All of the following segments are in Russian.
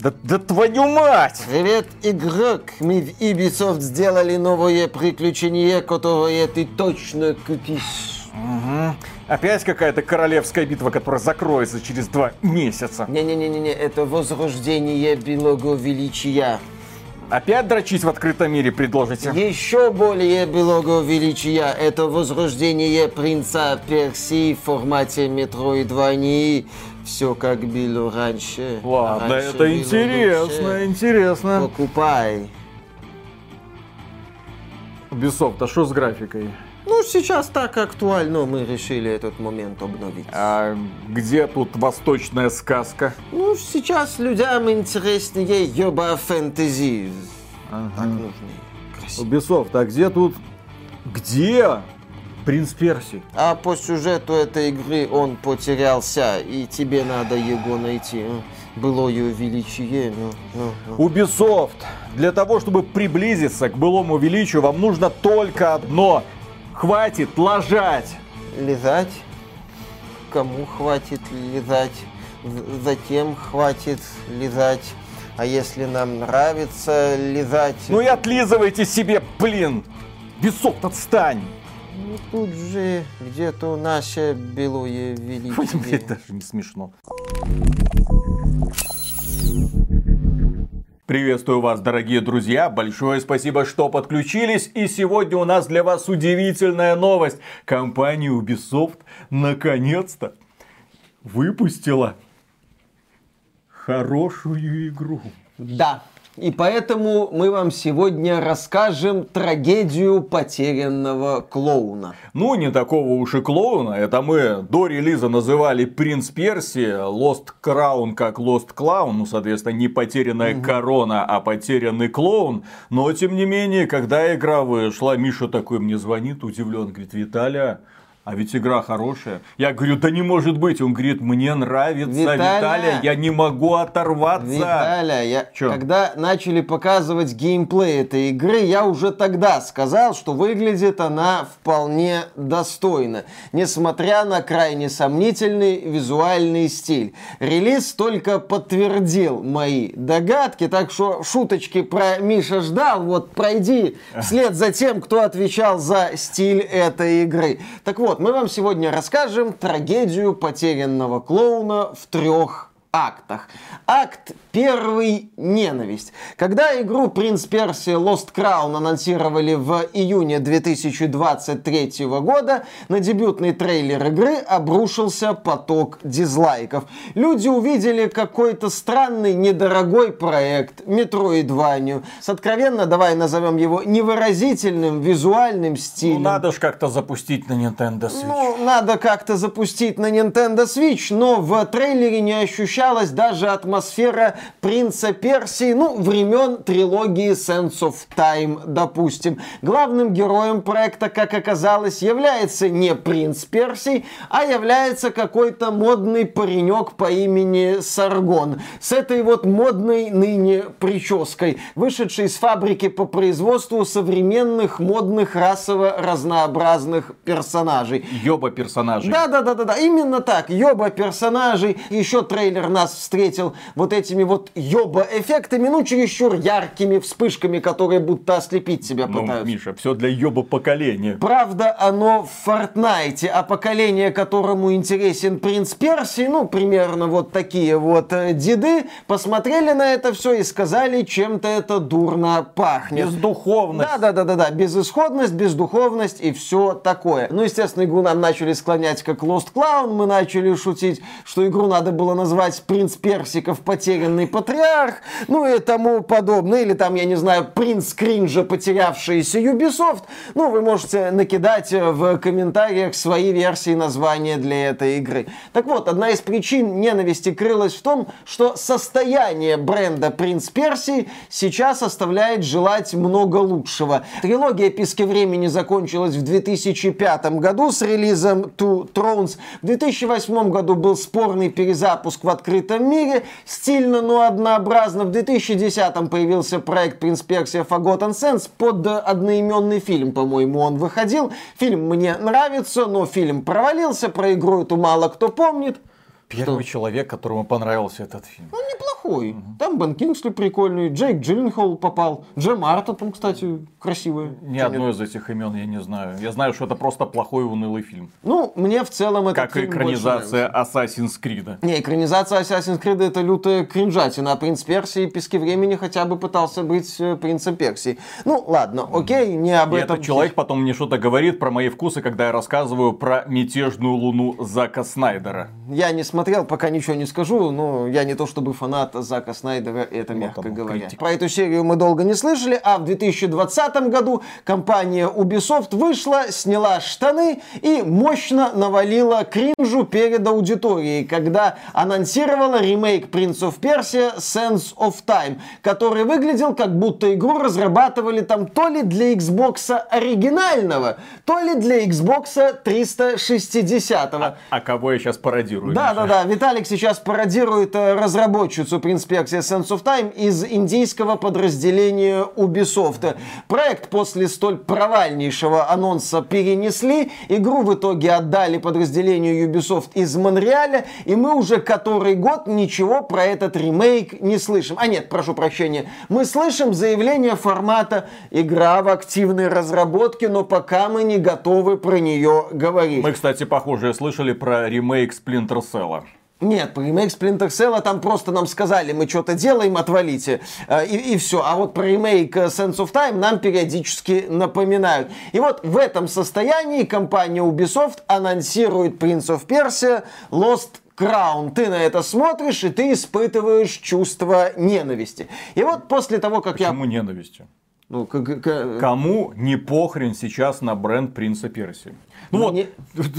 Да, да твою мать! Привет, игрок! Мы в Ubisoft сделали новое приключение, которое ты точно купишь. Угу. Опять какая-то королевская битва, которая закроется через два месяца. Не-не-не-не, это возрождение белого величия. Опять дрочить в открытом мире предложите? Еще более белого величия. Это возрождение принца Персии в формате Metroidvania. Все как было раньше. Ладно, раньше это интересно, лучше. интересно. Покупай. Ubisoft, а что с графикой? Ну, сейчас так актуально, мы решили этот момент обновить. А где тут восточная сказка? Ну, сейчас людям интереснее ёба фэнтези. Так нужны. Красиво. Ubisoft, а где тут... Где? Принц Перси. А по сюжету этой игры он потерялся, и тебе надо его найти. а? Былое величие. ну, ну, ну. Ubisoft, для того, чтобы приблизиться к былому величию, вам нужно только одно. Хватит лажать. Лизать? Кому хватит лизать? Затем хватит лизать. А если нам нравится лизать... Ну и отлизывайте себе, блин. Ubisoft, отстань. Ну, тут же где-то наше белое величие. Это даже не смешно. Приветствую вас, дорогие друзья. Большое спасибо, что подключились. И сегодня у нас для вас удивительная новость. Компания Ubisoft наконец-то выпустила хорошую игру. Да. И поэтому мы вам сегодня расскажем трагедию потерянного клоуна. Ну, не такого уж и клоуна. Это мы до релиза называли Принц Перси, Lost Crown как Lost Clown. Ну, соответственно, не потерянная корона, а потерянный клоун. Но, тем не менее, когда игра вышла, Миша такой мне звонит, удивлен, говорит, Виталя, а ведь игра хорошая. Я говорю, да не может быть. Он говорит, мне нравится, Виталя. Виталя, я не могу оторваться. Виталя, я, Чё? когда начали показывать геймплей этой игры, я уже тогда сказал, что выглядит она вполне достойно, несмотря на крайне сомнительный визуальный стиль. Релиз только подтвердил мои догадки, так что шуточки про Миша ждал, вот пройди вслед за тем, кто отвечал за стиль этой игры. Так вот, мы вам сегодня расскажем трагедию потерянного клоуна в трех актах. Акт первый – ненависть. Когда игру «Принц Персия Lost Crown» анонсировали в июне 2023 года, на дебютный трейлер игры обрушился поток дизлайков. Люди увидели какой-то странный, недорогой проект, Метроидванию, с откровенно, давай назовем его, невыразительным визуальным стилем. Ну, надо же как-то запустить на Nintendo Switch. Ну, надо как-то запустить на Nintendo Switch, но в трейлере не ощущалась даже атмосфера Принца Персии, ну, времен трилогии Sense of Time, допустим. Главным героем проекта, как оказалось, является не Принц Персий, а является какой-то модный паренек по имени Саргон. С этой вот модной ныне прической, вышедшей из фабрики по производству современных модных расово разнообразных персонажей. Ёба персонажей. Да, да, да, да, да, именно так. Ёба персонажей. Еще трейлер нас встретил вот этими вот ёба эффектами, ну, чересчур яркими вспышками, которые будто ослепить себя Ну, пытаются. Миша, все для ёба поколения. Правда, оно в Фортнайте, а поколение, которому интересен принц Персии, ну, примерно вот такие вот э, деды, посмотрели на это все и сказали, чем-то это дурно пахнет. Бездуховность. Да, да, да, да, да. Безысходность, бездуховность и все такое. Ну, естественно, игру нам начали склонять как Lost Clown. Мы начали шутить, что игру надо было назвать Принц Персиков потерянный патриарх. Ну и тому подобное. Или там, я не знаю, Принц Кринжа потерявшийся Ubisoft. Ну, вы можете накидать э, в комментариях свои версии названия для этой игры. Так вот, одна из причин ненависти крылась в том, что состояние бренда Принц Персии сейчас оставляет желать много лучшего. Трилогия Писки Времени закончилась в 2005 году с релизом Two Thrones. В 2008 году был спорный перезапуск в открытом мире, стильно, но однообразно. В 2010 появился проект Принц Персия Forgotten Sands под одноименный фильм, по-моему, он выходил. Фильм мне нравится, но фильм провалился, про игру эту мало кто помнит. Первый человек, которому понравился этот фильм. Ну, неплохой неплохой. Там Бен Кингсли прикольный, Джейк Джилленхол попал, Джем Марта там, кстати, красивая. Ни одно из этих имен я не знаю. Я знаю, что это просто плохой унылый фильм. Ну, мне в целом это Как экранизация Assassin's Creed. Не, экранизация Assassin's Creed это лютая кринжатина, а принц Персии пески времени хотя бы пытался быть э, принцем Персии. Ну, ладно, окей, не об И этом. этот человек потом мне что-то говорит про мои вкусы, когда я рассказываю про мятежную луну Зака Снайдера. Я не смотрел, пока ничего не скажу, но я не то чтобы фанат Зака Снайдера, это мягко там говоря. критик. Про эту серию мы долго не слышали, а в 2020 году компания Ubisoft вышла, сняла штаны и мощно навалила кринжу перед аудиторией, когда анонсировала ремейк Prince of Persia Sense of Time, который выглядел как будто игру разрабатывали там то ли для Xbox оригинального, то ли для Xbox 360. А, а кого я сейчас пародирую? Да, Миша? да, да. Виталик сейчас пародирует э, разработчицу Prince Persia Sense of Time из индийского подразделения Ubisoft. Проект после столь провальнейшего анонса перенесли. Игру в итоге отдали подразделению Ubisoft из Монреаля. И мы уже который год ничего про этот ремейк не слышим. А нет, прошу прощения. Мы слышим заявление формата «Игра в активной разработке», но пока мы не готовы про нее говорить. Мы, кстати, похоже, слышали про ремейк Splinter Cell. Нет, по ремейк Splinter Cell там просто нам сказали, мы что-то делаем, отвалите. Э, И, и все. А вот про ремейк э, Sense of Time нам периодически напоминают. И вот в этом состоянии компания Ubisoft анонсирует Prince of Persia Lost Краун. Ты на это смотришь, и ты испытываешь чувство ненависти. И вот после того, как Почему я... ненавистью? Ну, к- к- к- Кому не похрен сейчас на бренд Принца Персии? Ну вот, мне-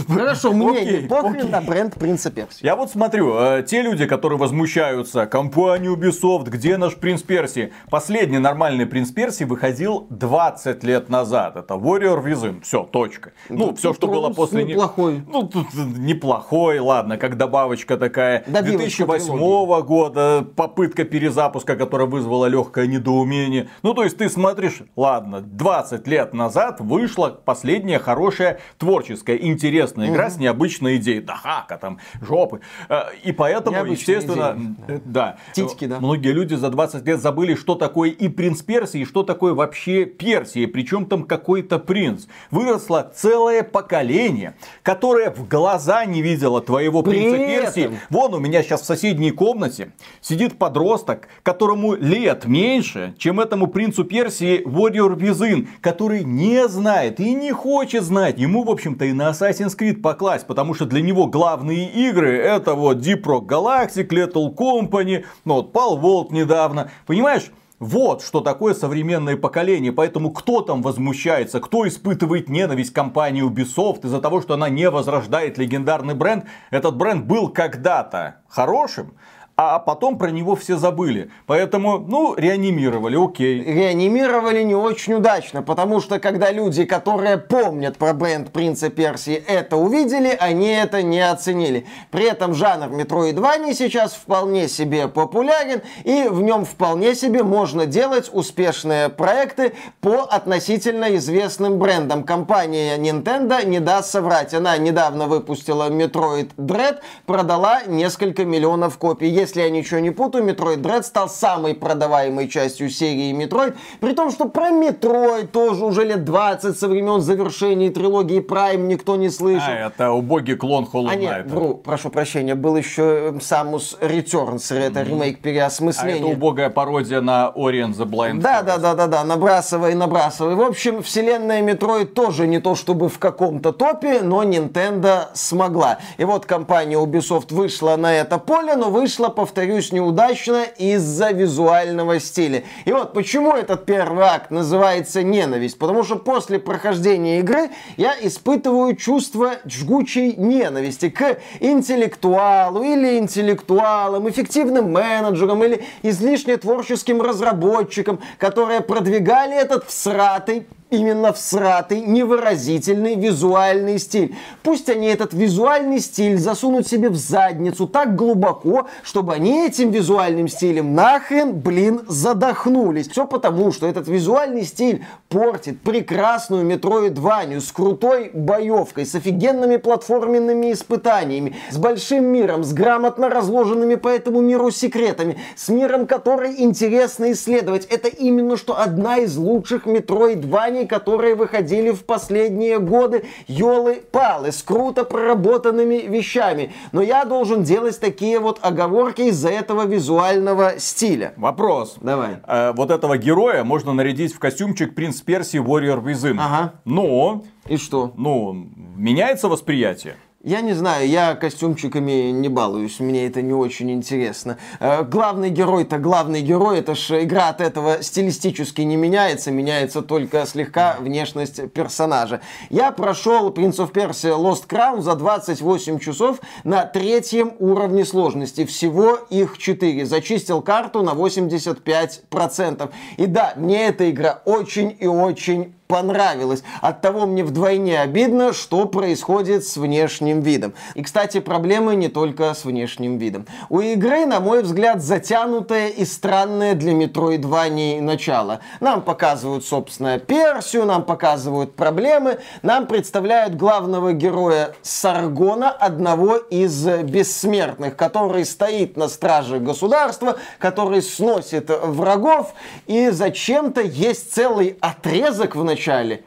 Хорошо, мне Окей, не похрен окей. на бренд Принца Персии. Я вот смотрю, э, те люди, которые возмущаются, компания Ubisoft, где наш Принц Персии? Последний нормальный Принц Персии выходил 20 лет назад. Это Warrior Within. Все, точка. Ну, Ну, все, что было после... не- неплохой. Ну, тут неплохой, ладно, как добавочка такая. Добивочка 2008 года, попытка перезапуска, которая вызвала легкое недоумение. Ну, то есть ты смотришь, ладно, 20 лет назад вышла последняя хорошая творческая, интересная игра с необычной идеей. Да хака там, жопы. Э, И поэтому, Необычная естественно, идея. э, да. Титьки, да. Многие люди за 20 лет забыли, что такое и принц Персии, и что такое вообще Персия. Причем там какой-то принц. Выросло целое поколение, которое в глаза не видело твоего При принца этом- Персии. Вон у меня сейчас в соседней комнате сидит подросток, которому лет меньше, чем этому принцу Персии Warrior Within, который не знает и не хочет знать. Ему, в общем-то, и на Assassin's Creed покласть, потому что для него главные игры это вот Deep Rock Galactic, Lethal Company, ну вот Pal World недавно. Понимаешь? Вот что такое современное поколение. Поэтому кто там возмущается, кто испытывает ненависть компании Ubisoft из-за того, что она не возрождает легендарный бренд. Этот бренд был когда-то хорошим, а потом про него все забыли. Поэтому, ну, реанимировали, окей. реанимировали не очень удачно, потому что когда люди, которые помнят про бренд Принца Персии, это увидели, они это не оценили. При этом жанр Metroidvania сейчас вполне себе популярен, и в нем вполне себе можно делать успешные проекты по относительно известным брендам. Компания Nintendo не даст соврать. Она недавно выпустила Metroid Dread, продала несколько миллионов копий. Если я ничего не путаю, Metroid Dread стал самой продаваемой частью серии Metroid, при том, что про Metroid тоже уже лет 20 со времен завершения трилогии Prime никто не слышал. А, это убогий клон Hollow А Knight. нет, вру, прошу прощения, был еще э, Samus Returns, это ремейк А переосмысления. это убогая пародия на Orient the Blind Да, да, да, да, да, набрасывай, набрасывай. В общем, вселенная Metroid тоже не то чтобы в каком-то топе, но Nintendo смогла. И вот компания Ubisoft вышла на это поле, но вышла, повторюсь, неудачно из-за визуального стиля. И вот почему этот первый акт называется ненависть. Потому что после прохождения игры я испытываю чувство жгучей ненависти к интеллектуалу или интеллектуалам, эффективным менеджерам или излишне творческим разработчикам, которые продвигали этот всратый именно в сратый, невыразительный визуальный стиль. Пусть они этот визуальный стиль засунут себе в задницу так глубоко, чтобы они этим визуальным стилем нахрен, блин, задохнулись. Все потому, что этот визуальный стиль портит прекрасную метроидванию с крутой боевкой, с офигенными платформенными испытаниями, с большим миром, с грамотно разложенными по этому миру секретами, с миром, который интересно исследовать. Это именно что одна из лучших метроидваний, которые выходили в последние годы. Ёлы-палы, с круто проработанными вещами. Но я должен делать такие вот оговорки из-за этого визуального стиля. Вопрос. Давай. Э, вот этого героя можно нарядить в костюмчик Принц Персии Warrior Within. Ага. Но, И что? ну, меняется восприятие. Я не знаю, я костюмчиками не балуюсь, мне это не очень интересно. Э, главный герой-то главный герой, это ж игра от этого стилистически не меняется, меняется только слегка внешность персонажа. Я прошел Prince of Persia Lost Crown за 28 часов на третьем уровне сложности. Всего их 4. Зачистил карту на 85%. И да, мне эта игра очень и очень понравилось. Оттого мне вдвойне обидно, что происходит с внешним видом. И, кстати, проблемы не только с внешним видом. У игры, на мой взгляд, затянутое и странное для Metroidvania начало. Нам показывают, собственно, Персию, нам показывают проблемы, нам представляют главного героя Саргона, одного из бессмертных, который стоит на страже государства, который сносит врагов, и зачем-то есть целый отрезок в начале,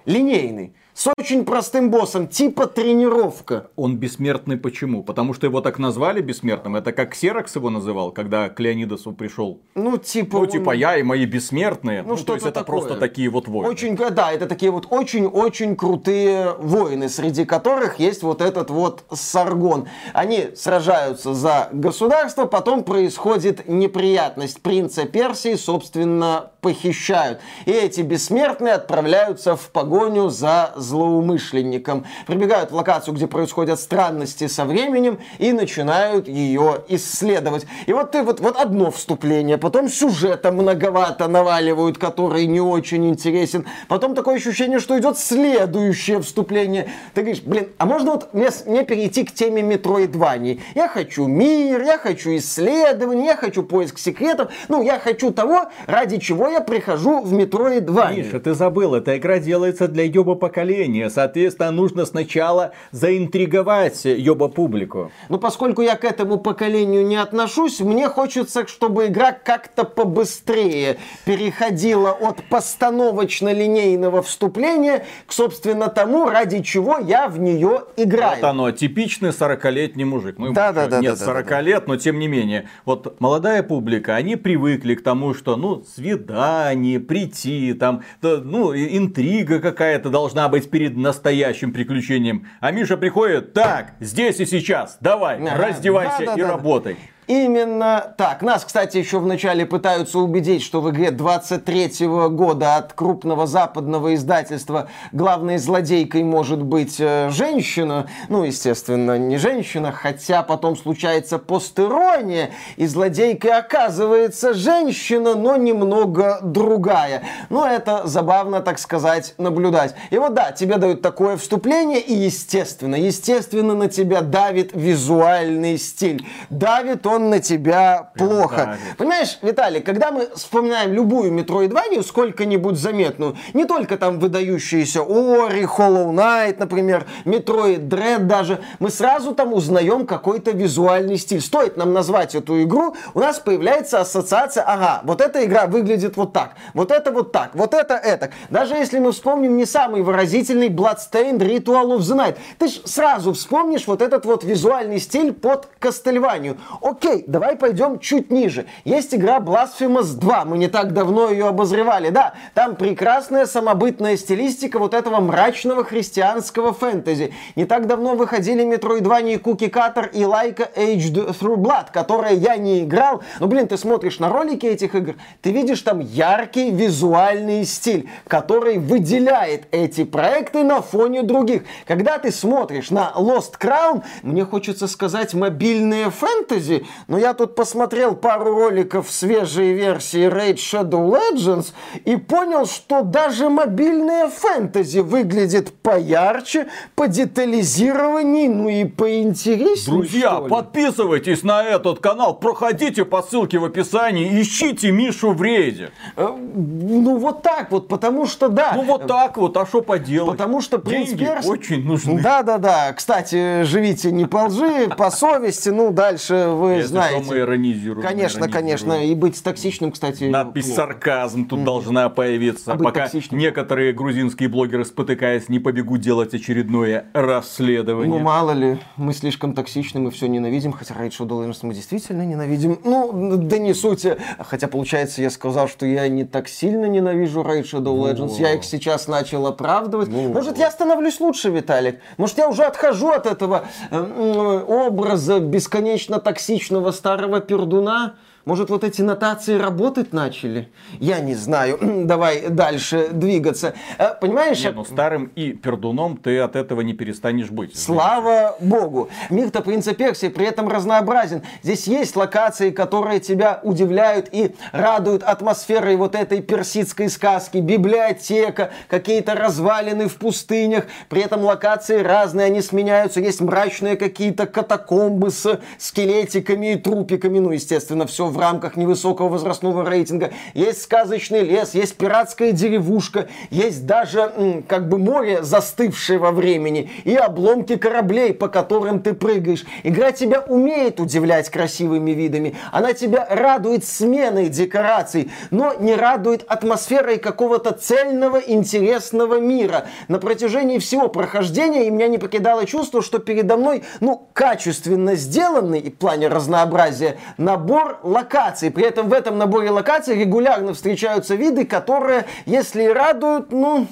линейный, с очень простым боссом, типа тренировка. Он бессмертный почему? Потому что его так назвали бессмертным. Это как Серакс его называл, когда к Леонидасу пришел. Ну, типа... Ну, он- типа я и мои бессмертные. Ну, то что-то есть это такое. просто такие вот войны. Очень, да, это такие вот очень-очень крутые воины, среди которых есть вот этот вот Саргон. Они сражаются за государство, потом происходит неприятность. Принца Персии, собственно, похищают. И эти бессмертные отправляются в погоню за злоумышленником. Прибегают в локацию, где происходят странности со временем и начинают ее исследовать. И вот ты вот, вот одно вступление, потом сюжета многовато наваливают, который не очень интересен. Потом такое ощущение, что идет следующее вступление. Ты говоришь, блин, а можно вот мне, мне перейти к теме Метроидвании? Я хочу мир, я хочу исследование, я хочу поиск секретов. Ну, я хочу того, ради чего я прихожу в Метроидванию. Миша, ты забыл, эта игра делается для ёба поколения. Соответственно, нужно сначала заинтриговать ёба публику. Но поскольку я к этому поколению не отношусь, мне хочется, чтобы игра как-то побыстрее переходила от постановочно-линейного вступления к, собственно, тому, ради чего я в нее играю. Вот оно, типичный 40-летний мужик. Ну, Да, да, да, Нет, да, да, 40 да. лет, но тем не менее. Вот молодая публика, они привыкли к тому, что, ну, свидание, прийти, там, да, ну, интрига какая-то должна быть перед настоящим приключением. А Миша приходит, так, здесь и сейчас, давай, раздевайся и работай. Именно так. Нас, кстати, еще вначале пытаются убедить, что в игре 23 года от крупного западного издательства главной злодейкой может быть э, женщина. Ну, естественно, не женщина, хотя потом случается постерония, и злодейкой оказывается женщина, но немного другая. Но это забавно, так сказать, наблюдать. И вот да, тебе дают такое вступление, и естественно, естественно на тебя давит визуальный стиль. Давит он на тебя плохо. давит. Понимаешь, Виталий, когда мы вспоминаем любую метроидванию, сколько-нибудь заметную, не только там выдающиеся Ори, Hollow Knight, например, Metroid Dread даже, мы сразу там узнаем какой-то визуальный стиль. Стоит нам назвать эту игру, у нас появляется ассоциация, ага, вот эта игра выглядит вот так, вот это вот так, вот это это. Даже если мы вспомним не самый выразительный Bloodstained Ritual of the Night, ты ж сразу вспомнишь вот этот вот визуальный стиль под Кастельванию. Окей, давай пойдем чуть ниже. Есть игра Blasphemous 2, мы не так давно ее обозревали, да, там прекрасная самобытная стилистика вот этого мрачного христианского фэнтези. Не так давно выходили Metroidvania Cookie Cutter и Like Aged Through Blood, которые я не играл, но, блин, ты смотришь на ролики этих игр, ты видишь там яркий визуальный стиль, который выделяет эти проекты на фоне других. Когда ты смотришь на Lost Crown, мне хочется сказать мобильные фэнтези, но я тут посмотрел пару роликов свежей версии Raid Shadow Legends и понял, что даже мобильная фэнтези выглядит поярче, по детализированней, ну и поинтереснее. Друзья, подписывайтесь на этот канал, проходите по ссылке в описании, ищите Мишу в рейде. Э, ну вот так вот, потому что да. Ну вот так вот, а что поделать? Потому что принц Деньги Перс... очень нужны. Да, да, да. Кстати, живите не по лжи, по совести. Ну, дальше вы Если знаете. что, мы иронизируем. Конечно, иронизируем. конечно. И быть токсичным, кстати, Надпись плохо. сарказм тут должна появиться. А Пока некоторые грузинские блогеры, спотыкаясь, не побегут делать очередное расследование. Ну, мало ли, мы слишком токсичны, мы все ненавидим, хотя Shadow Legends мы действительно ненавидим. Ну, да не суть. Хотя, получается, я сказал, что я не так сильно ненавижу Shadow Legends. Я их сейчас начал оправдывать. Может, я становлюсь лучше, Виталик? Может, я уже отхожу от этого э, м, образа бесконечно токсичного старого пердуна? Может, вот эти нотации работать начали? Я не знаю. Давай дальше двигаться. Э, Понимаешь, Не, ну старым и пердуном ты от этого не перестанешь быть. Слава богу. Мир-то принца Персии при этом разнообразен. Здесь есть локации, которые тебя удивляют и радуют атмосферой вот этой персидской сказки. Библиотека, какие-то развалины в пустынях. При этом локации разные, они сменяются. Есть мрачные какие-то катакомбы с скелетиками и трупиками. Ну, естественно, все в рамках невысокого возрастного рейтинга. Есть сказочный лес, есть пиратская деревушка, есть даже как бы море, застывшее во времени, и обломки кораблей, по которым ты прыгаешь. Игра тебя умеет удивлять красивыми видами. Она тебя радует сменой декораций, но не радует атмосферой какого-то цельного, интересного мира. На протяжении всего прохождения и меня не покидало чувство, что передо мной, ну, качественно сделанный в плане разнообразия набор локаций. При этом в этом наборе локаций регулярно встречаются виды, которые, если и радуют, ну,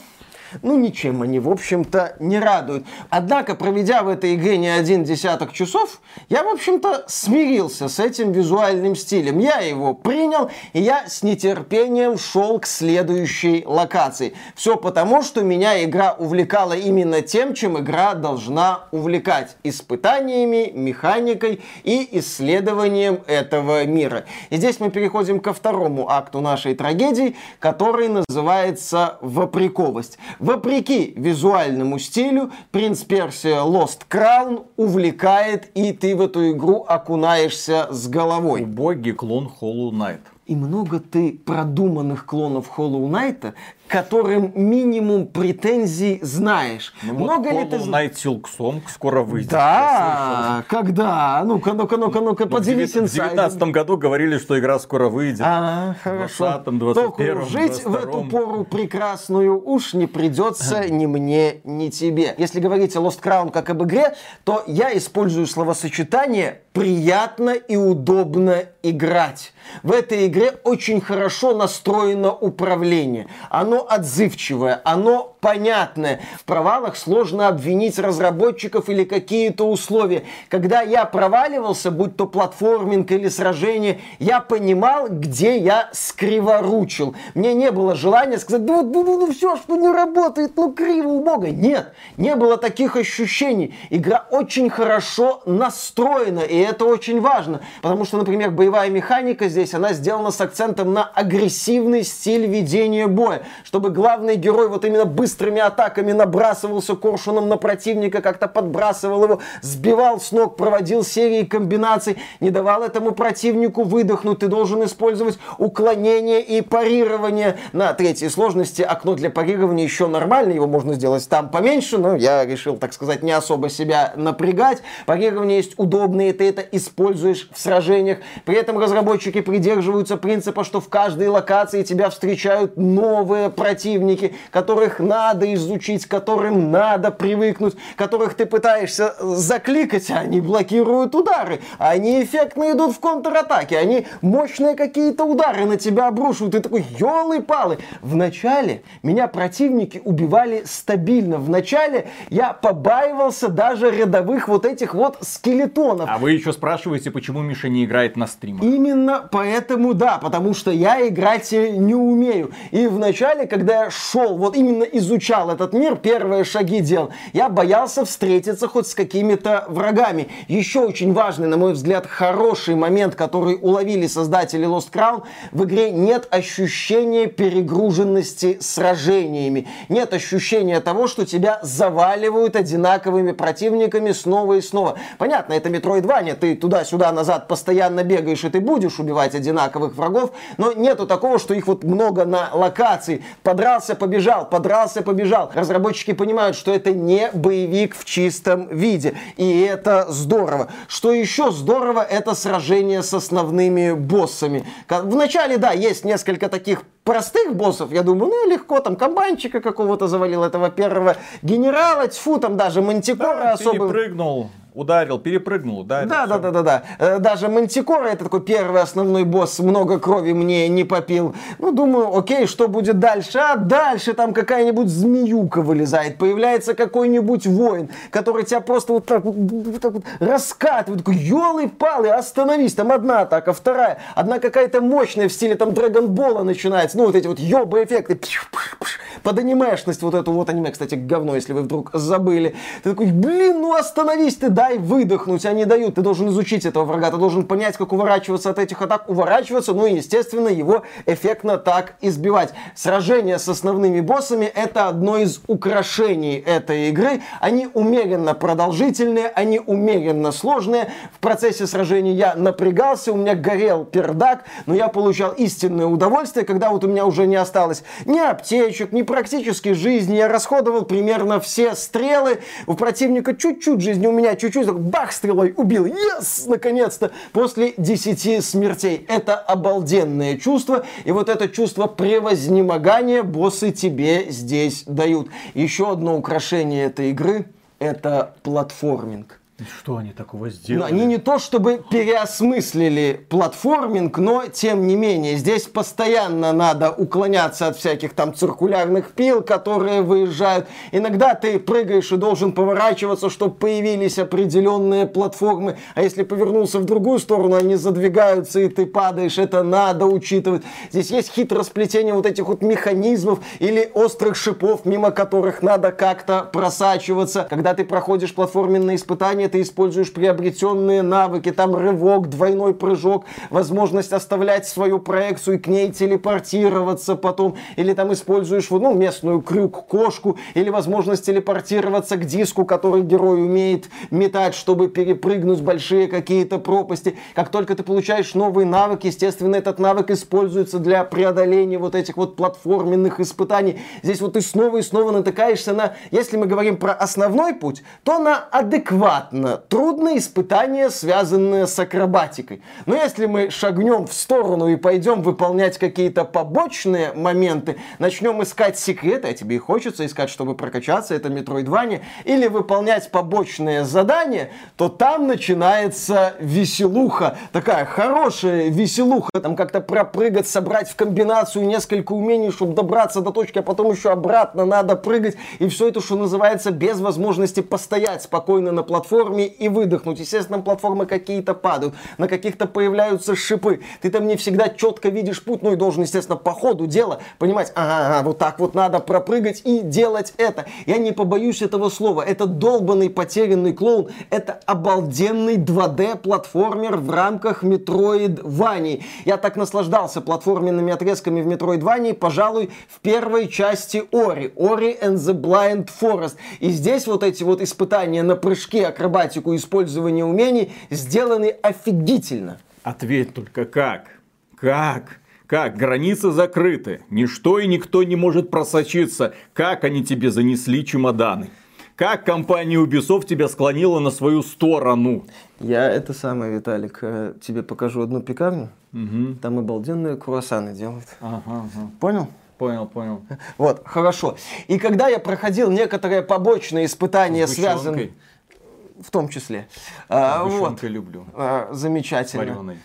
ну, ничем они, в общем-то, не радуют. Однако, проведя в этой игре не один десяток часов, я, в общем-то, смирился с этим визуальным стилем. Я его принял, и я с нетерпением шел к следующей локации. Все потому, что меня игра увлекала именно тем, чем игра должна увлекать. Испытаниями, механикой и исследованием этого мира. И здесь мы переходим ко второму акту нашей трагедии, который называется «Вопрековость». Вопреки визуальному стилю, принц Персия Lost Crown увлекает, и ты в эту игру окунаешься с головой. Убогий клон Hollow Knight. И много ты продуманных клонов Hollow Knight, которым минимум претензий знаешь. Ну, много вот ли ты? Knight Silksong скоро выйдет. Да, когда? Ну-ка, ну-ка, ну-ка, ну-ка. В поделись девят- В инсайдом. 2019 году говорили, что игра скоро выйдет. А, хорошо. 20-м, 21-м, Только жить в эту 22-м. пору прекрасную уж не придется ни мне, ни тебе. Если говорить о Lost Crown как об игре, то я использую словосочетание «приятно и удобно играть». В этой игре очень хорошо настроено управление. Оно отзывчивое, оно понятное. В провалах сложно обвинить разработчиков или какие-то условия. Когда я проваливался, будь то платформинг или сражение, я понимал, где я скриворучил. Мне не было желания сказать, да вот, ну, ну, ну все, что не работает, ну криво у. Нет, не было таких ощущений. Игра очень хорошо настроена, и это очень важно. Потому что, например, боевая механика здесь, она сделана с акцентом на агрессивный стиль ведения боя. Чтобы главный герой вот именно быстрыми атаками набрасывался коршуном на противника, как-то подбрасывал его, сбивал с ног, проводил серии комбинаций, не давал этому противнику выдохнуть. Ты должен использовать уклонение и парирование. На третьей сложности окно для парирования еще нормально, его можно сделать там поменьше, но я решил, так сказать, не особо себя напрягать. Парирование есть удобное, ты это используешь в сражениях. При этом разработчики придерживаются принципа, что в каждой локации тебя встречают новые противники, которых надо изучить, которым надо привыкнуть, которых ты пытаешься закликать, а они блокируют удары, они эффектно идут в контратаке, они мощные какие-то удары на тебя обрушивают, ты такой, елы-палы. Вначале меня противники убивали стабильно, вначале я побаивался даже рядовых вот этих вот скелетонов. А вы еще спрашиваете, почему Миша не играет на стримах. Именно поэтому да, потому что я играть не умею. И вначале, когда я шел, вот именно изучал этот мир, первые шаги делал, я боялся встретиться хоть с какими-то врагами. Еще очень важный, на мой взгляд, хороший момент, который уловили создатели Lost Crown, в игре нет ощущения перегруженности сражениями. Нет ощущения того, что тебя заваливают одинаковыми противниками снова и снова. Понятно, это Metroidvania, ты туда-сюда назад постоянно бегаешь, и ты будешь убивать одинаковых врагов, но нету такого, что их вот много на локации. Подрался, побежал, подрался, побежал. Разработчики понимают, что это не боевик в чистом виде, и это здорово. Что еще здорово, это сражение с основными боссами. Вначале, да, есть несколько таких простых боссов, я думаю, ну легко, там комбайнчика какого-то завалил, этого первого генерала, тьфу, там даже мантикора да, особо... прыгнул ударил, перепрыгнул, да? Да, да, да, да, да. Э, даже Мантикора, это такой первый основной босс, много крови мне не попил. Ну, думаю, окей, что будет дальше? А дальше там какая-нибудь змеюка вылезает, появляется какой-нибудь воин, который тебя просто вот так вот, так вот раскатывает, такой, елы-палы, остановись, там одна атака, вторая, одна какая-то мощная в стиле там Драгонбола начинается, ну, вот эти вот ёбы-эффекты, под анимешность вот эту вот аниме, кстати, говно, если вы вдруг забыли. Ты такой, блин, ну остановись ты, дай выдохнуть, они дают. Ты должен изучить этого врага, ты должен понять, как уворачиваться от этих атак, уворачиваться, ну и, естественно, его эффектно так избивать. Сражение с основными боссами это одно из украшений этой игры. Они умеренно продолжительные, они умеренно сложные. В процессе сражения я напрягался, у меня горел пердак, но я получал истинное удовольствие, когда вот у меня уже не осталось ни аптечек, ни практически жизни. Я расходовал примерно все стрелы. У противника чуть-чуть жизни, у меня чуть-чуть. Бах, стрелой убил. Yes! Наконец-то! После 10 смертей. Это обалденное чувство. И вот это чувство превознемогания боссы тебе здесь дают. Еще одно украшение этой игры – это платформинг. Что они такого сделали? Ну, они не то чтобы переосмыслили платформинг, но тем не менее, здесь постоянно надо уклоняться от всяких там циркулярных пил, которые выезжают. Иногда ты прыгаешь и должен поворачиваться, чтобы появились определенные платформы, а если повернулся в другую сторону, они задвигаются и ты падаешь, это надо учитывать. Здесь есть хитросплетение вот этих вот механизмов или острых шипов, мимо которых надо как-то просачиваться. Когда ты проходишь платформенные испытания, ты используешь приобретенные навыки, там рывок, двойной прыжок, возможность оставлять свою проекцию и к ней телепортироваться потом, или там используешь ну, местную крюк-кошку, или возможность телепортироваться к диску, который герой умеет метать, чтобы перепрыгнуть большие какие-то пропасти. Как только ты получаешь новый навык, естественно, этот навык используется для преодоления вот этих вот платформенных испытаний. Здесь вот ты снова и снова натыкаешься на, если мы говорим про основной путь, то на адекватный понятно, трудные испытания, связанные с акробатикой. Но если мы шагнем в сторону и пойдем выполнять какие-то побочные моменты, начнем искать секреты, а тебе и хочется искать, чтобы прокачаться, это Metroidvania, или выполнять побочные задания, то там начинается веселуха, такая хорошая веселуха, там как-то пропрыгать, собрать в комбинацию несколько умений, чтобы добраться до точки, а потом еще обратно надо прыгать, и все это, что называется, без возможности постоять спокойно на платформе, платформе и выдохнуть. Естественно, платформы какие-то падают, на каких-то появляются шипы. Ты там не всегда четко видишь путь, ну и должен, естественно, по ходу дела понимать, ага, ага, вот так вот надо пропрыгать и делать это. Я не побоюсь этого слова. Это долбанный потерянный клоун. Это обалденный 2D-платформер в рамках Metroidvania. Я так наслаждался платформенными отрезками в Metroidvania, пожалуй, в первой части Ори. Ori and the Blind Forest. И здесь вот эти вот испытания на прыжке, акробатики, акробатику использования умений сделаны офигительно. Ответь только как? Как? Как? Границы закрыты. Ничто и никто не может просочиться. Как они тебе занесли чемоданы? Как компания Ubisoft тебя склонила на свою сторону? Я это самое, Виталик, э, тебе покажу одну пекарню. Угу. Там обалденные круассаны делают. Ага, ага. Понял? Понял, понял. Вот, хорошо. И когда я проходил некоторые побочные испытания, связанные в том числе. А, вот. люблю. А, замечательно. Вареной.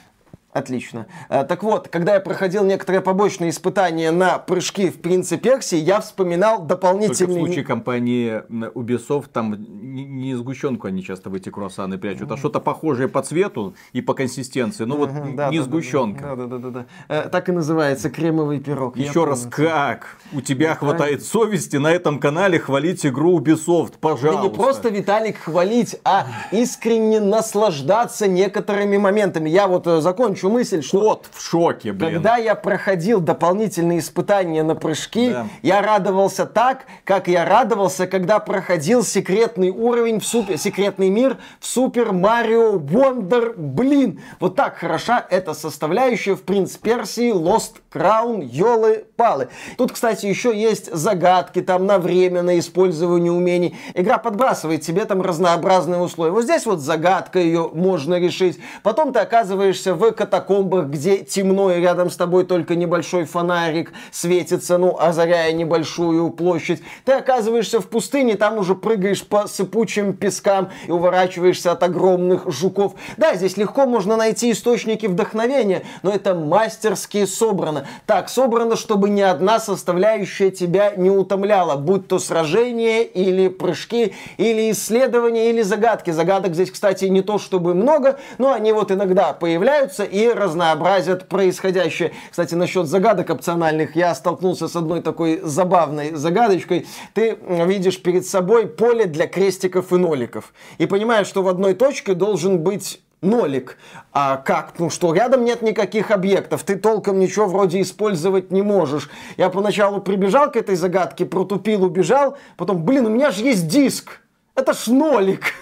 Отлично. Э, так вот, когда я проходил некоторые побочные испытания на прыжки в Принце Персии, я вспоминал дополнительные... Только в случае компании Ubisoft, там не сгущенку они часто в эти круассаны прячут, а что-то похожее по цвету и по консистенции. Ну вот да, не да, сгущенка. Да, да, да, да, да. Так и называется кремовый пирог. Еще раз, как? У тебя хватает совести на этом канале хвалить игру Ubisoft, пожалуйста. Да не просто, Виталик, хвалить, а искренне наслаждаться некоторыми моментами. Я вот э, закончу закончу мысль, что... Кот в шоке, блин. Когда я проходил дополнительные испытания на прыжки, да. я радовался так, как я радовался, когда проходил секретный уровень в супер... секретный мир в Супер Марио Wonder. Блин, вот так хороша эта составляющая в Принц Персии, Lost Crown, Йолы Палы. Тут, кстати, еще есть загадки там на время, на использование умений. Игра подбрасывает тебе там разнообразные условия. Вот здесь вот загадка, ее можно решить. Потом ты оказываешься в катакомбах, где темно и рядом с тобой только небольшой фонарик светится, ну, озаряя небольшую площадь. Ты оказываешься в пустыне, там уже прыгаешь по сыпучим пескам и уворачиваешься от огромных жуков. Да, здесь легко можно найти источники вдохновения, но это мастерски собрано. Так собрано, чтобы ни одна составляющая тебя не утомляла, будь то сражение или прыжки, или исследования, или загадки. Загадок здесь, кстати, не то чтобы много, но они вот иногда появляются и и разнообразят происходящее. Кстати, насчет загадок опциональных, я столкнулся с одной такой забавной загадочкой. Ты видишь перед собой поле для крестиков и ноликов. И понимаешь, что в одной точке должен быть нолик. А как? Ну что, рядом нет никаких объектов, ты толком ничего вроде использовать не можешь. Я поначалу прибежал к этой загадке, протупил, убежал, потом, блин, у меня же есть диск. Это ж нолик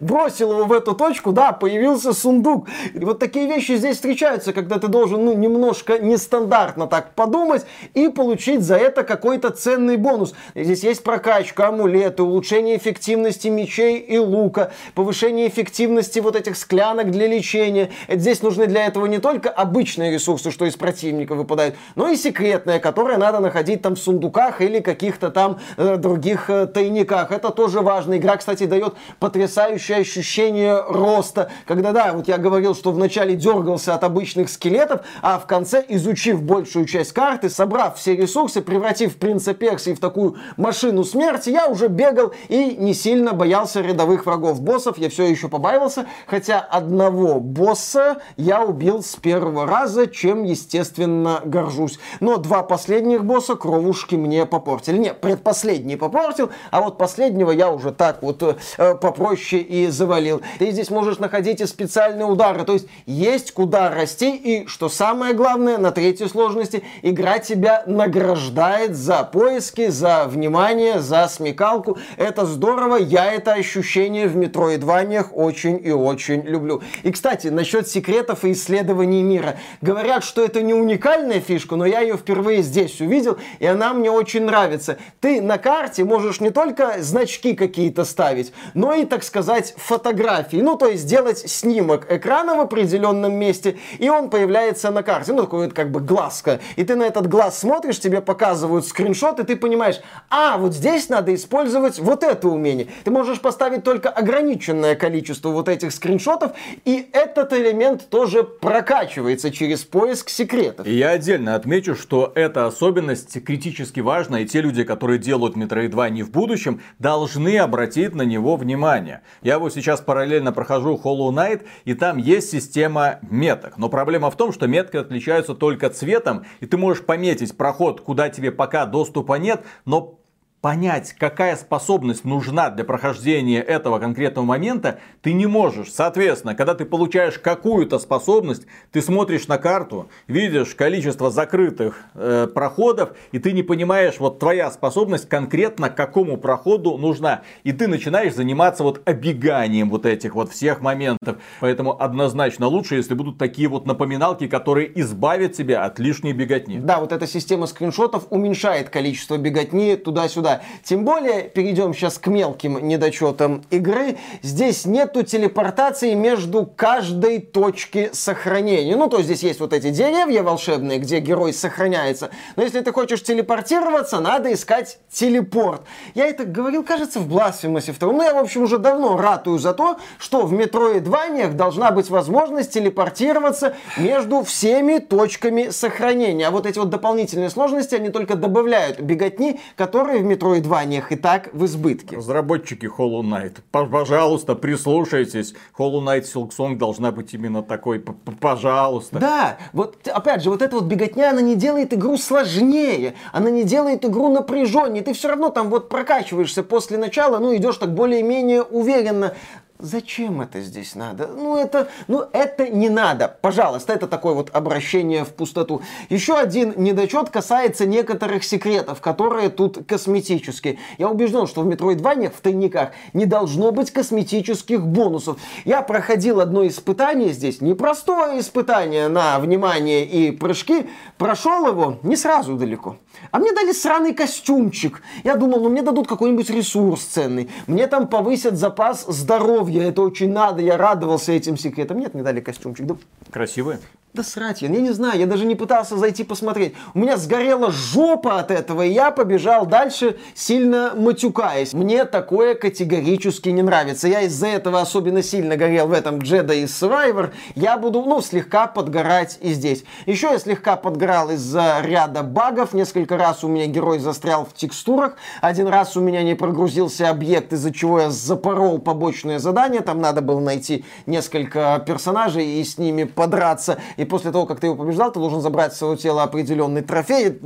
бросил его в эту точку, да, появился сундук. И вот такие вещи здесь встречаются, когда ты должен, ну, немножко нестандартно так подумать и получить за это какой-то ценный бонус. Здесь есть прокачка, амулеты, улучшение эффективности мечей и лука, повышение эффективности вот этих склянок для лечения. Здесь нужны для этого не только обычные ресурсы, что из противника выпадают, но и секретные, которые надо находить там в сундуках или каких-то там э, других э, тайниках. Это тоже важно. Игра, кстати, дает потрясающий потрясающее ощущение роста. Когда, да, вот я говорил, что вначале дергался от обычных скелетов, а в конце, изучив большую часть карты, собрав все ресурсы, превратив принца Персии в такую машину смерти, я уже бегал и не сильно боялся рядовых врагов. Боссов я все еще побаивался, хотя одного босса я убил с первого раза, чем, естественно, горжусь. Но два последних босса кровушки мне попортили. Не, предпоследний попортил, а вот последнего я уже так вот э, попроще проще и завалил. Ты здесь можешь находить и специальные удары, то есть есть куда расти, и что самое главное, на третьей сложности, игра тебя награждает за поиски, за внимание, за смекалку. Это здорово, я это ощущение в метроидваниях очень и очень люблю. И, кстати, насчет секретов и исследований мира. Говорят, что это не уникальная фишка, но я ее впервые здесь увидел, и она мне очень нравится. Ты на карте можешь не только значки какие-то ставить, но и, так сказать, фотографии. Ну, то есть сделать снимок экрана в определенном месте, и он появляется на карте. Ну, такой вот как бы глазка. И ты на этот глаз смотришь, тебе показывают скриншот, и ты понимаешь, а, вот здесь надо использовать вот это умение. Ты можешь поставить только ограниченное количество вот этих скриншотов, и этот элемент тоже прокачивается через поиск секретов. И я отдельно отмечу, что эта особенность критически важна, и те люди, которые делают Metroid в будущем, должны обратить на него внимание. Я вот сейчас параллельно прохожу Hollow Knight, и там есть система меток. Но проблема в том, что метки отличаются только цветом, и ты можешь пометить проход, куда тебе пока доступа нет, но понять, какая способность нужна для прохождения этого конкретного момента, ты не можешь. Соответственно, когда ты получаешь какую-то способность, ты смотришь на карту, видишь количество закрытых э, проходов, и ты не понимаешь, вот твоя способность конкретно к какому проходу нужна. И ты начинаешь заниматься вот обеганием вот этих вот всех моментов. Поэтому однозначно лучше, если будут такие вот напоминалки, которые избавят тебя от лишней беготни. Да, вот эта система скриншотов уменьшает количество беготни туда-сюда туда. Тем более, перейдем сейчас к мелким недочетам игры. Здесь нету телепортации между каждой точки сохранения. Ну, то здесь есть вот эти деревья волшебные, где герой сохраняется. Но если ты хочешь телепортироваться, надо искать телепорт. Я это говорил, кажется, в Blasphemous 2. Ну, я, в общем, уже давно ратую за то, что в Metroidvania должна быть возможность телепортироваться между всеми точками сохранения. А вот эти вот дополнительные сложности, они только добавляют беготни, которые в Метроидваниях и так в избытке. Разработчики Hollow Knight, пожалуйста, прислушайтесь. Hollow Knight Silksong должна быть именно такой, пожалуйста. Да, вот опять же, вот эта вот беготня, она не делает игру сложнее, она не делает игру напряженнее. Ты все равно там вот прокачиваешься после начала, ну идешь так более-менее уверенно. Зачем это здесь надо? Ну это, ну это не надо. Пожалуйста, это такое вот обращение в пустоту. Еще один недочет касается некоторых секретов, которые тут косметические. Я убежден, что в Metroidvania в тайниках не должно быть косметических бонусов. Я проходил одно испытание здесь, непростое испытание на внимание и прыжки. Прошел его не сразу далеко. А мне дали сраный костюмчик. Я думал, ну мне дадут какой-нибудь ресурс ценный. Мне там повысят запас здоровья. Это очень надо. Я радовался этим секретам. Нет, не дали костюмчик. Да... Красивый. Да срать я, я не знаю, я даже не пытался зайти посмотреть. У меня сгорела жопа от этого, и я побежал дальше, сильно матюкаясь. Мне такое категорически не нравится. Я из-за этого особенно сильно горел в этом Jedi Survivor. Я буду, ну, слегка подгорать и здесь. Еще я слегка подгорал из-за ряда багов. Несколько раз у меня герой застрял в текстурах. Один раз у меня не прогрузился объект, из-за чего я запорол побочное задание. Там надо было найти несколько персонажей и с ними подраться и после того, как ты его побеждал, ты должен забрать с своего тела определенный трофей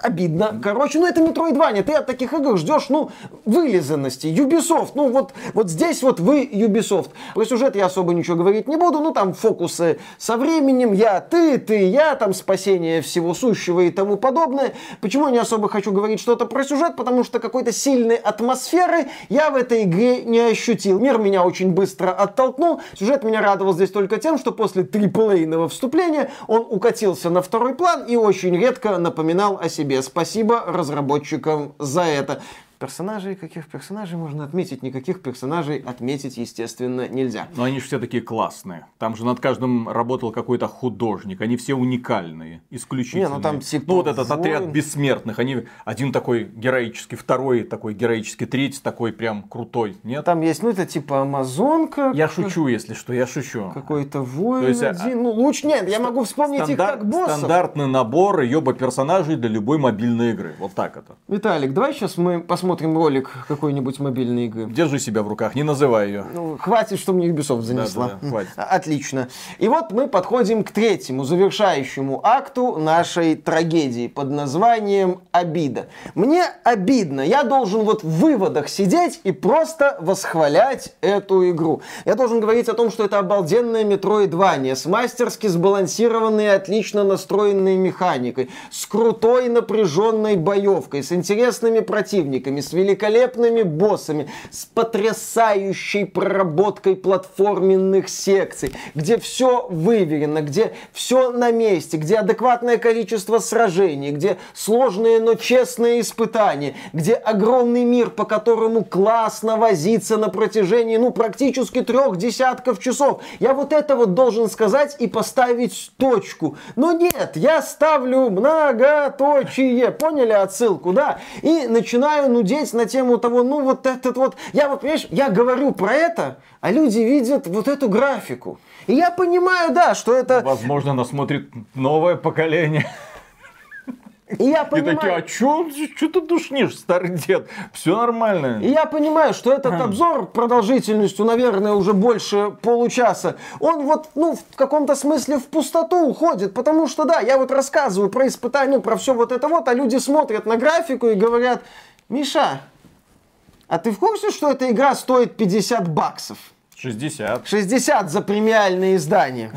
обидно. Короче, ну это Metroidvania, ты от таких игр ждешь, ну, вылизанности. Ubisoft, ну вот, вот здесь вот вы Ubisoft. Про сюжет я особо ничего говорить не буду, ну там фокусы со временем, я, ты, ты, я, там спасение всего сущего и тому подобное. Почему я не особо хочу говорить что-то про сюжет? Потому что какой-то сильной атмосферы я в этой игре не ощутил. Мир меня очень быстро оттолкнул. Сюжет меня радовал здесь только тем, что после триплейного вступления он укатился на второй план и очень редко напоминал о себе себе. Спасибо разработчикам за это. Персонажей, каких персонажей можно отметить? Никаких персонажей отметить, естественно, нельзя. Но они же все такие классные. Там же над каждым работал какой-то художник. Они все уникальные, исключительные. Не, ну, там, типа, ну вот этот воин... отряд бессмертных. Они один такой героический, второй такой героический, третий такой прям крутой. Нет? Там есть, ну это типа Амазонка. Я шучу, если что, я шучу. Какой-то воин То есть, а, один. Ну лучше нет, я могу вспомнить стандарт, их как боссов. Стандартный набор ёба персонажей для любой мобильной игры. Вот так это. Виталик, давай сейчас мы посмотрим посмотрим ролик какой-нибудь мобильной игры. Держи себя в руках, не называй ее. Ну, хватит, что мне Ubisoft занесла. Да, да, да, хватит. Отлично. И вот мы подходим к третьему, завершающему акту нашей трагедии под названием «Обида». Мне обидно. Я должен вот в выводах сидеть и просто восхвалять эту игру. Я должен говорить о том, что это обалденная метроидвания с мастерски сбалансированной отлично настроенной механикой, с крутой напряженной боевкой, с интересными противниками, уровнями, с великолепными боссами, с потрясающей проработкой платформенных секций, где все выверено, где все на месте, где адекватное количество сражений, где сложные, но честные испытания, где огромный мир, по которому классно возиться на протяжении, ну, практически трех десятков часов. Я вот это вот должен сказать и поставить точку. Но нет, я ставлю многоточие. Поняли отсылку, да? И начинаю, ну, нудеть на тему того, ну вот этот вот, я вот, понимаешь, я говорю про это, а люди видят вот эту графику. И я понимаю, да, что это... Возможно, нас смотрит новое поколение. И я понимаю... И такие, а чё, чё ты душнишь, старый дед? Все нормально. И я понимаю, что этот обзор продолжительностью, наверное, уже больше получаса, он вот, ну, в каком-то смысле в пустоту уходит, потому что, да, я вот рассказываю про испытания, про все вот это вот, а люди смотрят на графику и говорят, Миша, а ты в курсе, что эта игра стоит 50 баксов? 60. 60 за премиальные издания.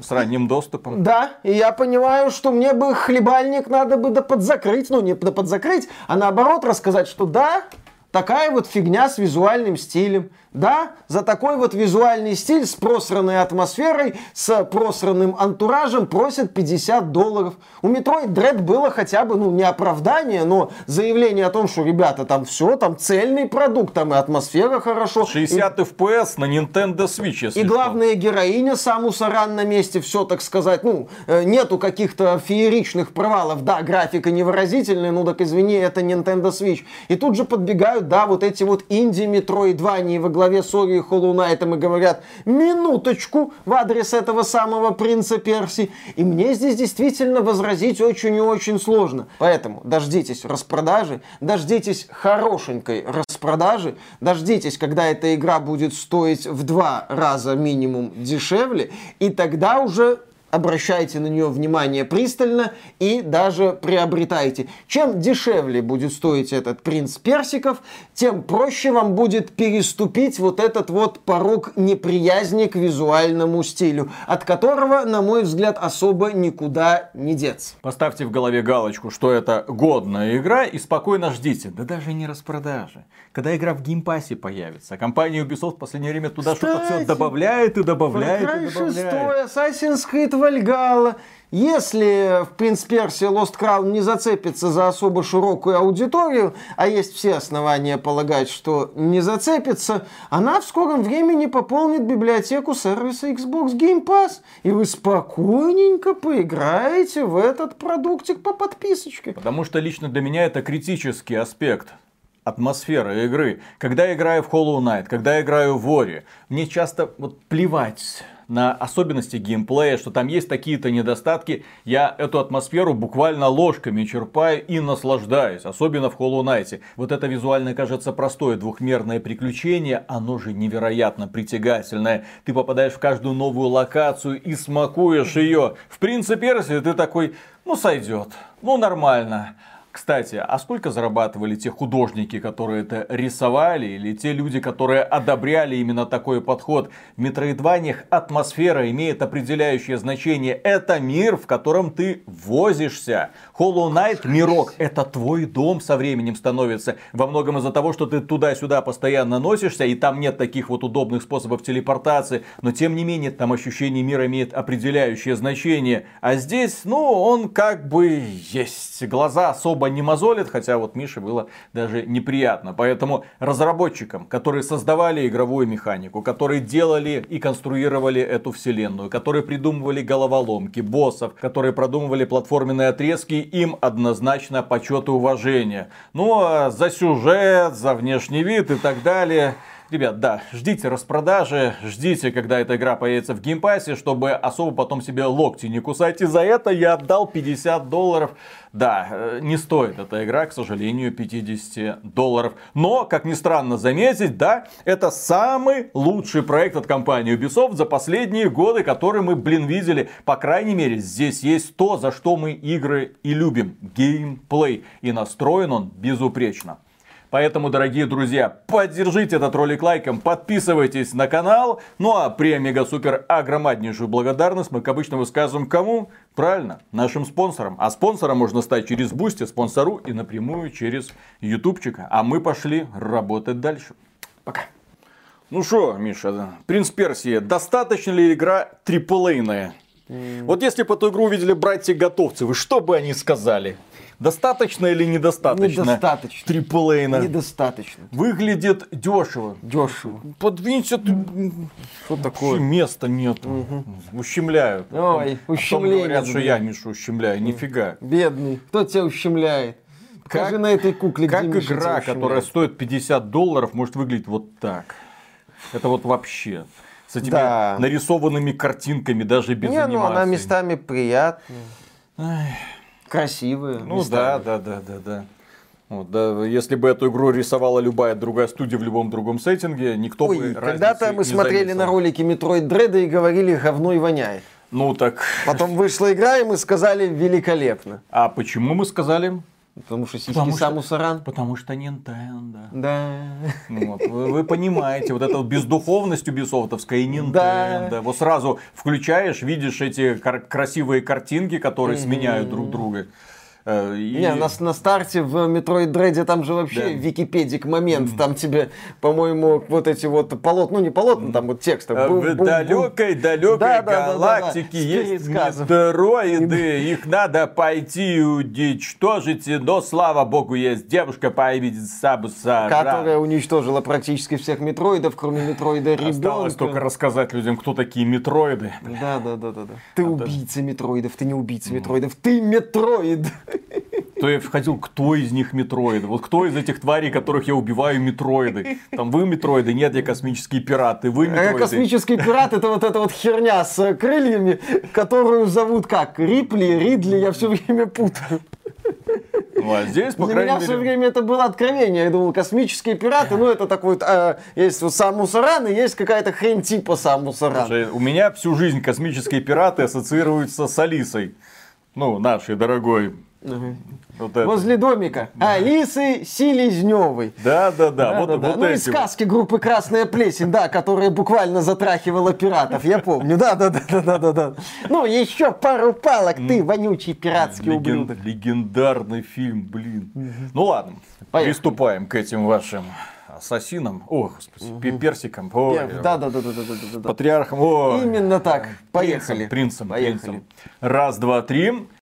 С ранним доступом. Да, и я понимаю, что мне бы хлебальник надо бы да подзакрыть, ну не да подзакрыть, а наоборот рассказать, что да, такая вот фигня с визуальным стилем. Да, за такой вот визуальный стиль с просранной атмосферой, с просранным антуражем просят 50 долларов. У Metroid Dread было хотя бы, ну, не оправдание, но заявление о том, что, ребята, там все, там цельный продукт, там и атмосфера хорошо. 60 и... FPS на Nintendo Switch, если И главная героиня Самуса Ран на месте, все, так сказать, ну, э, нету каких-то фееричных провалов. Да, графика невыразительная, ну так извини, это Nintendo Switch. И тут же подбегают, да, вот эти вот инди-метроидвании во главе с Ори и Hollow Knight и говорят, минуточку в адрес этого самого принца Перси. И мне здесь действительно возразить очень и очень сложно. Поэтому дождитесь распродажи, дождитесь хорошенькой распродажи, дождитесь, когда эта игра будет стоить в два раза минимум дешевле, и тогда уже обращайте на нее внимание пристально и даже приобретайте. Чем дешевле будет стоить этот принц персиков, тем проще вам будет переступить вот этот вот порог неприязни к визуальному стилю, от которого, на мой взгляд, особо никуда не деться. Поставьте в голове галочку, что это годная игра и спокойно ждите. Да даже не распродажи. Когда игра в Game Pass е появится, компания Ubisoft в последнее время туда что-то все добавляет и добавляет и добавляет. Assassin's Creed Valhalla. Если в Prince of Persia Lost Crown не зацепится за особо широкую аудиторию, а есть все основания полагать, что не зацепится, она в скором времени пополнит библиотеку сервиса Xbox Game Pass, и вы спокойненько поиграете в этот продуктик по подписочке. Потому что лично для меня это критический аспект атмосфера игры. Когда я играю в Hollow Knight, когда я играю в Ori, мне часто вот плевать на особенности геймплея, что там есть такие-то недостатки, я эту атмосферу буквально ложками черпаю и наслаждаюсь, особенно в Hollow Knight. Вот это визуально кажется простое двухмерное приключение, оно же невероятно притягательное. Ты попадаешь в каждую новую локацию и смакуешь ее. В принципе, если ты такой, ну сойдет, ну нормально. Кстати, а сколько зарабатывали те художники, которые это рисовали, или те люди, которые одобряли именно такой подход? В Метроидваниях атмосфера имеет определяющее значение. Это мир, в котором ты возишься. Hollow Knight, мирок, это твой дом со временем становится. Во многом из-за того, что ты туда-сюда постоянно носишься, и там нет таких вот удобных способов телепортации. Но тем не менее, там ощущение мира имеет определяющее значение. А здесь, ну, он как бы есть. Глаза особо особо не мозолит, хотя вот Мише было даже неприятно. Поэтому разработчикам, которые создавали игровую механику, которые делали и конструировали эту вселенную, которые придумывали головоломки, боссов, которые продумывали платформенные отрезки, им однозначно почет и уважение. Ну а за сюжет, за внешний вид и так далее Ребят, да, ждите распродажи, ждите, когда эта игра появится в Game Pass е, чтобы особо потом себе локти не кусать. И за это я отдал 50 долларов. Да, э, не стоит эта игра, к сожалению, 50 долларов. Но, как ни странно заметить, да, это самый лучший проект от компании Ubisoft за последние годы, который мы, блин, видели. По крайней мере, здесь есть то, за что мы игры и любим. Геймплей. И настроен он безупречно. Поэтому, дорогие друзья, поддержите этот ролик лайком, подписывайтесь на канал. Ну а пре-мега супер огромнейшую благодарность мы, как обычно, высказываем кому? Правильно, нашим спонсорам. А спонсором можно стать через Boosty, спонсору и напрямую через Ютубчик. А мы пошли работать дальше. Пока. Ну что, Миша, Принц Персия, достаточно ли игра триплейная? Mm. Вот если бы эту игру увидели братья-готовцы, что бы они сказали? Достаточно или недостаточно? Недостаточно. Триплейна. Недостаточно. Выглядит дешево. Дешево. Подвинься ты. Что такое? Места нет. Угу. Ущемляют. Ой, ущемление. говорят, что я Мишу ущемляю. Нифига. Бедный. Кто тебя ущемляет? Как, на этой кукле, как игра, которая стоит 50 долларов, может выглядеть вот так? Это вот вообще с этими да. нарисованными картинками, даже без Не, анимации. ну она местами приятная. Ай красивые. Ну местами. да, да, да, да, да. Вот, да, если бы эту игру рисовала любая другая студия в любом другом сеттинге, никто Ой, бы Когда-то мы смотрели заметил. на ролики Metroid Dread и говорили, говно и воняет. Ну так. Потом вышла игра, и мы сказали великолепно. А почему мы сказали? Потому что сиськи потому Самус Аран. Потому что Nintendo. Да. Вот, вы, вы понимаете, вот эта вот бездуховность убисофтовская и Nintendo. Да. Вот сразу включаешь, видишь эти красивые картинки, которые сменяют друг друга. Э, и... Не, на, на старте в Metroid Dread там же вообще Да. википедик момент, там тебе, по-моему, вот эти вот полотна, ну не полотна, там вот тексты. Э, В далекой, далекой Да, да, да, да, да. галактике С есть метеороиды, их надо пойти уничтожить, но слава богу есть девушка по имени Сабуса. Которая уничтожила практически всех метроидов, кроме метроида Осталось только ребенка. рассказать людям, кто такие метроиды. Да, да, да, да, да. Ты убийца метроидов, ты не убийца метроидов, ты метроид. То я входил, кто из них метроиды? Вот кто из этих тварей, которых я убиваю, метроиды? Там вы метроиды, нет, я космические пираты, вы Э, метроиды. Космический пират это вот эта вот херня с э, крыльями, которую зовут как? Рипли, Ридли, я все время путаю. Ну, а здесь, по Для меня все мере... время это было откровение. Я думал, космические пираты, ну это такой, э, есть вот Аран и есть какая-то хрень типа Самус Аран. Слушай, У меня всю жизнь космические пираты ассоциируются с Алисой. Ну, нашей дорогой. Вот это. Возле домика. Алисы Селезневой. Да, да, да. Вот, Да-да-да. вот ну, эти из вот. сказки группы Красная Плесень, да, которая буквально затрахивала пиратов, я помню. Да, да, да, да, да, да, да. Ну, еще пару палок, ты, вонючий пиратский Леген- ублюдок. Легендарный фильм, блин. Ну ладно, Поехали. приступаем к этим вашим ассасинам. О, господи, пе- персикам. Ой, Да, да, да, да, да, да, да, да. Патриархом. О, Именно так. Поехали. Принцем, принцем, Поехали. принцем. Раз, два, три.